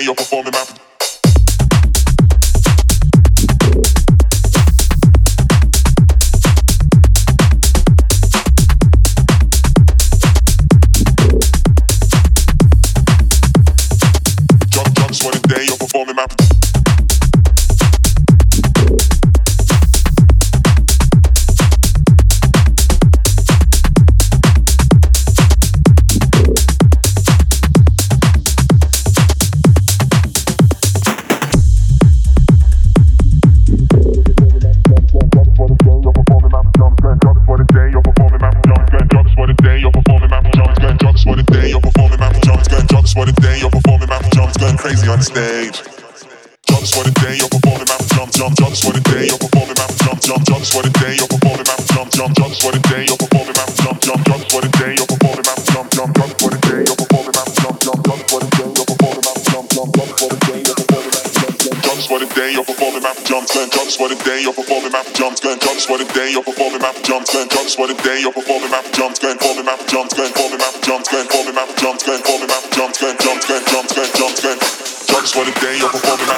you're performing my. you're performing my jumps, then jumps for the day, you're performing my jumps, then forming my jumps, then forming my jumps, then forming my jumps, then forming my jumps, then jumps, then jumps, then jumps, then jumps for the day, you're performing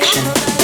connection.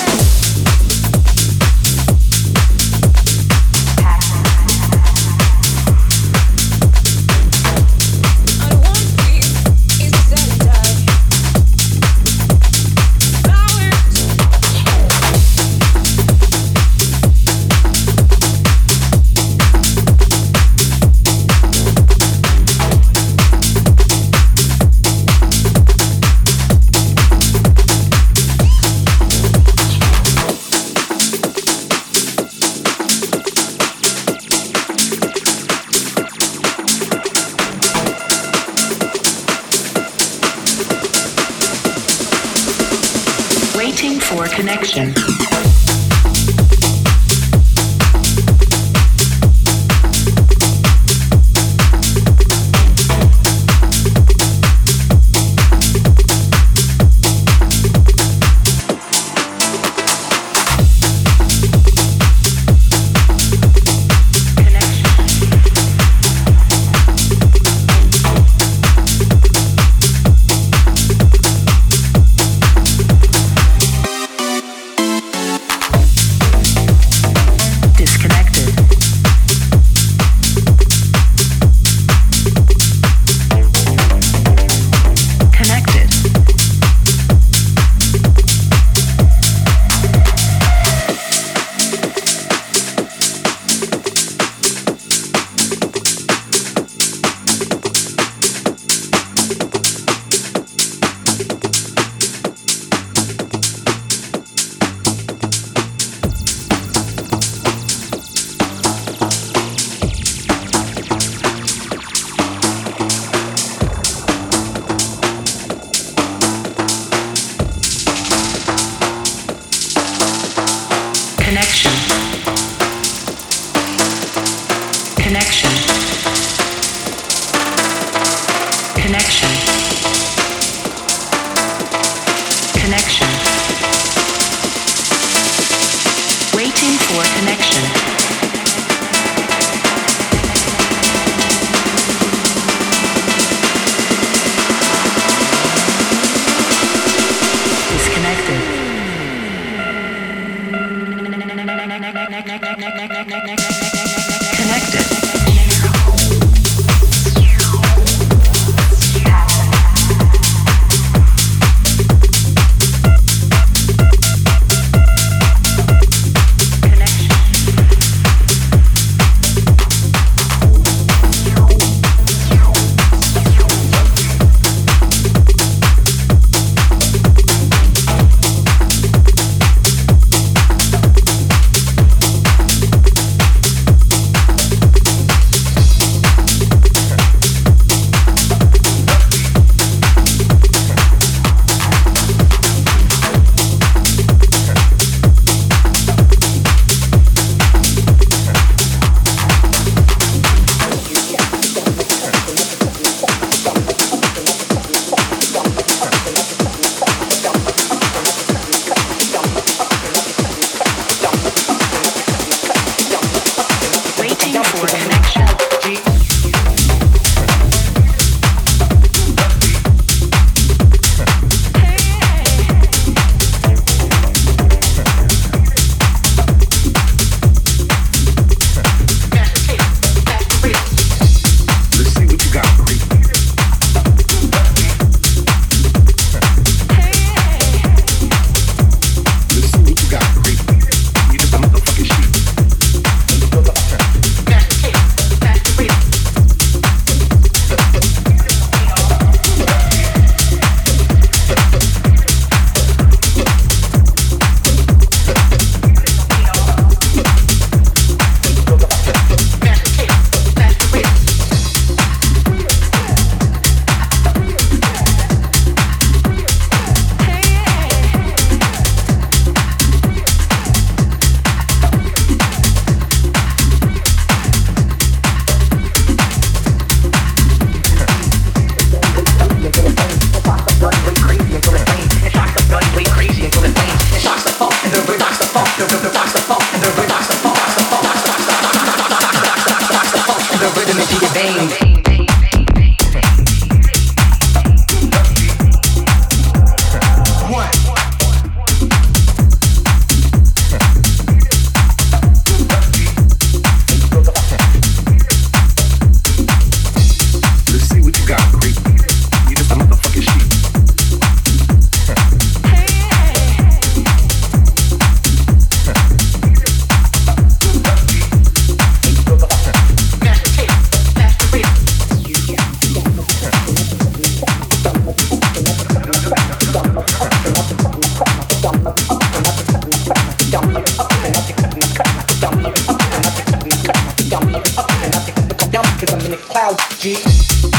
deep.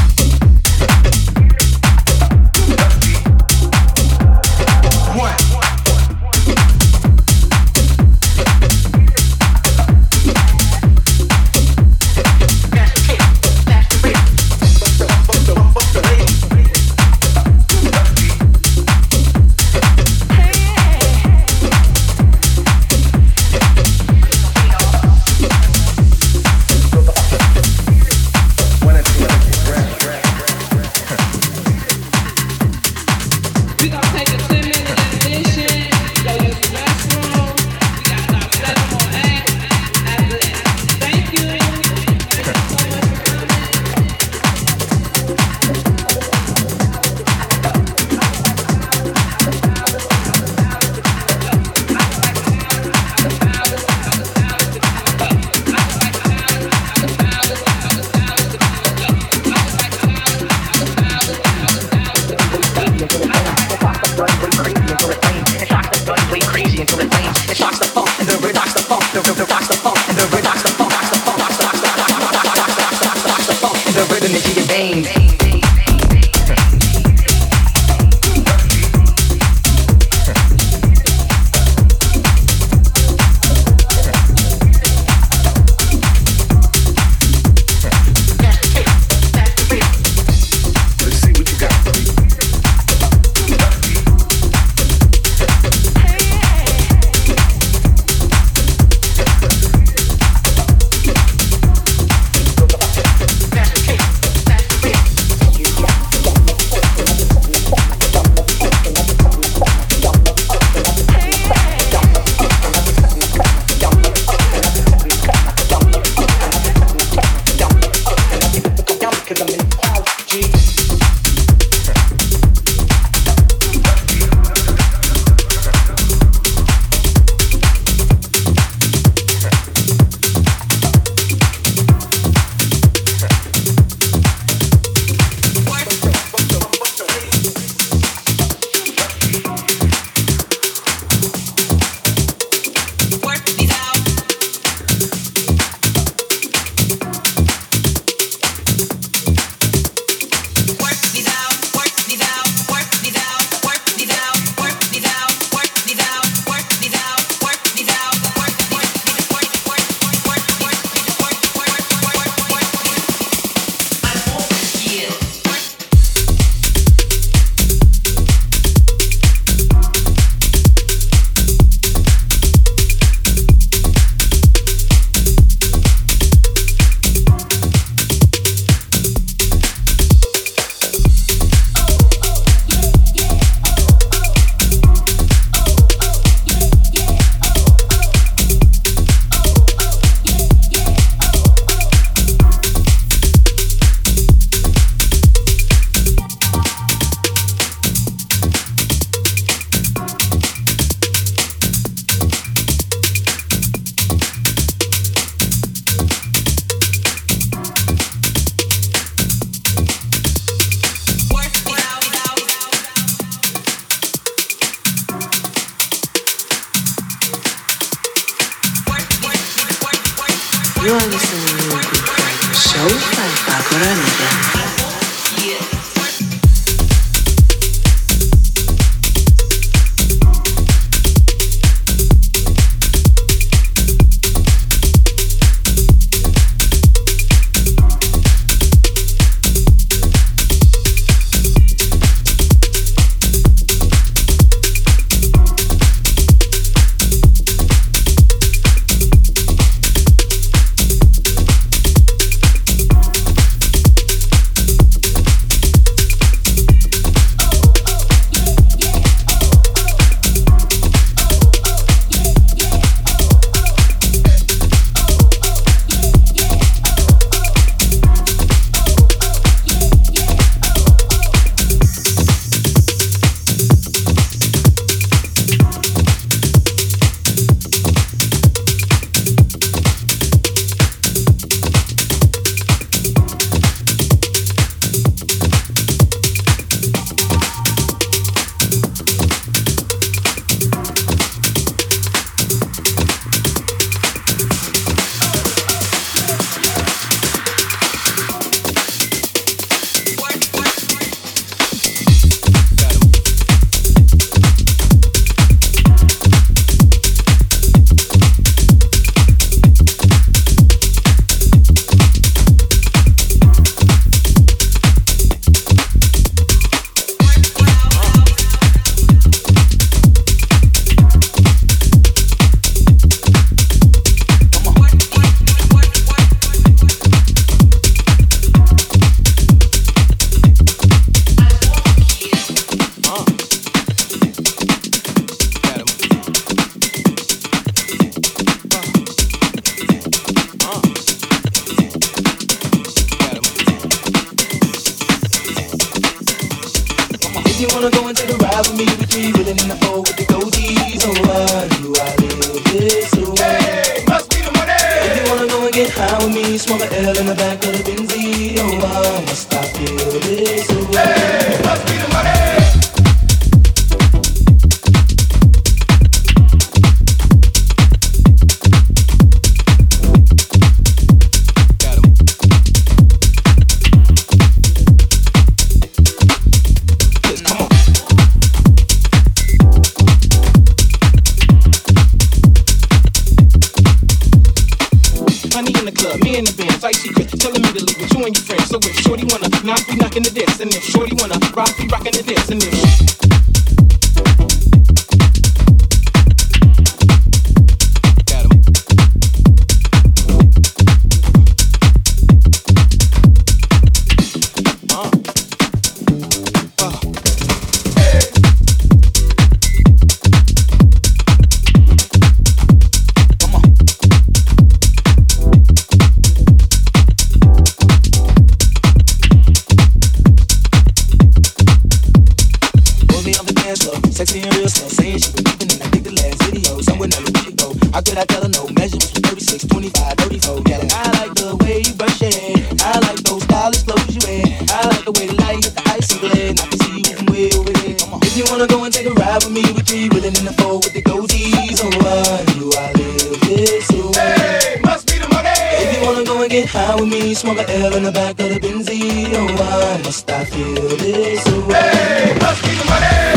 in the back. Must I feel this way? Hey, must keep the money.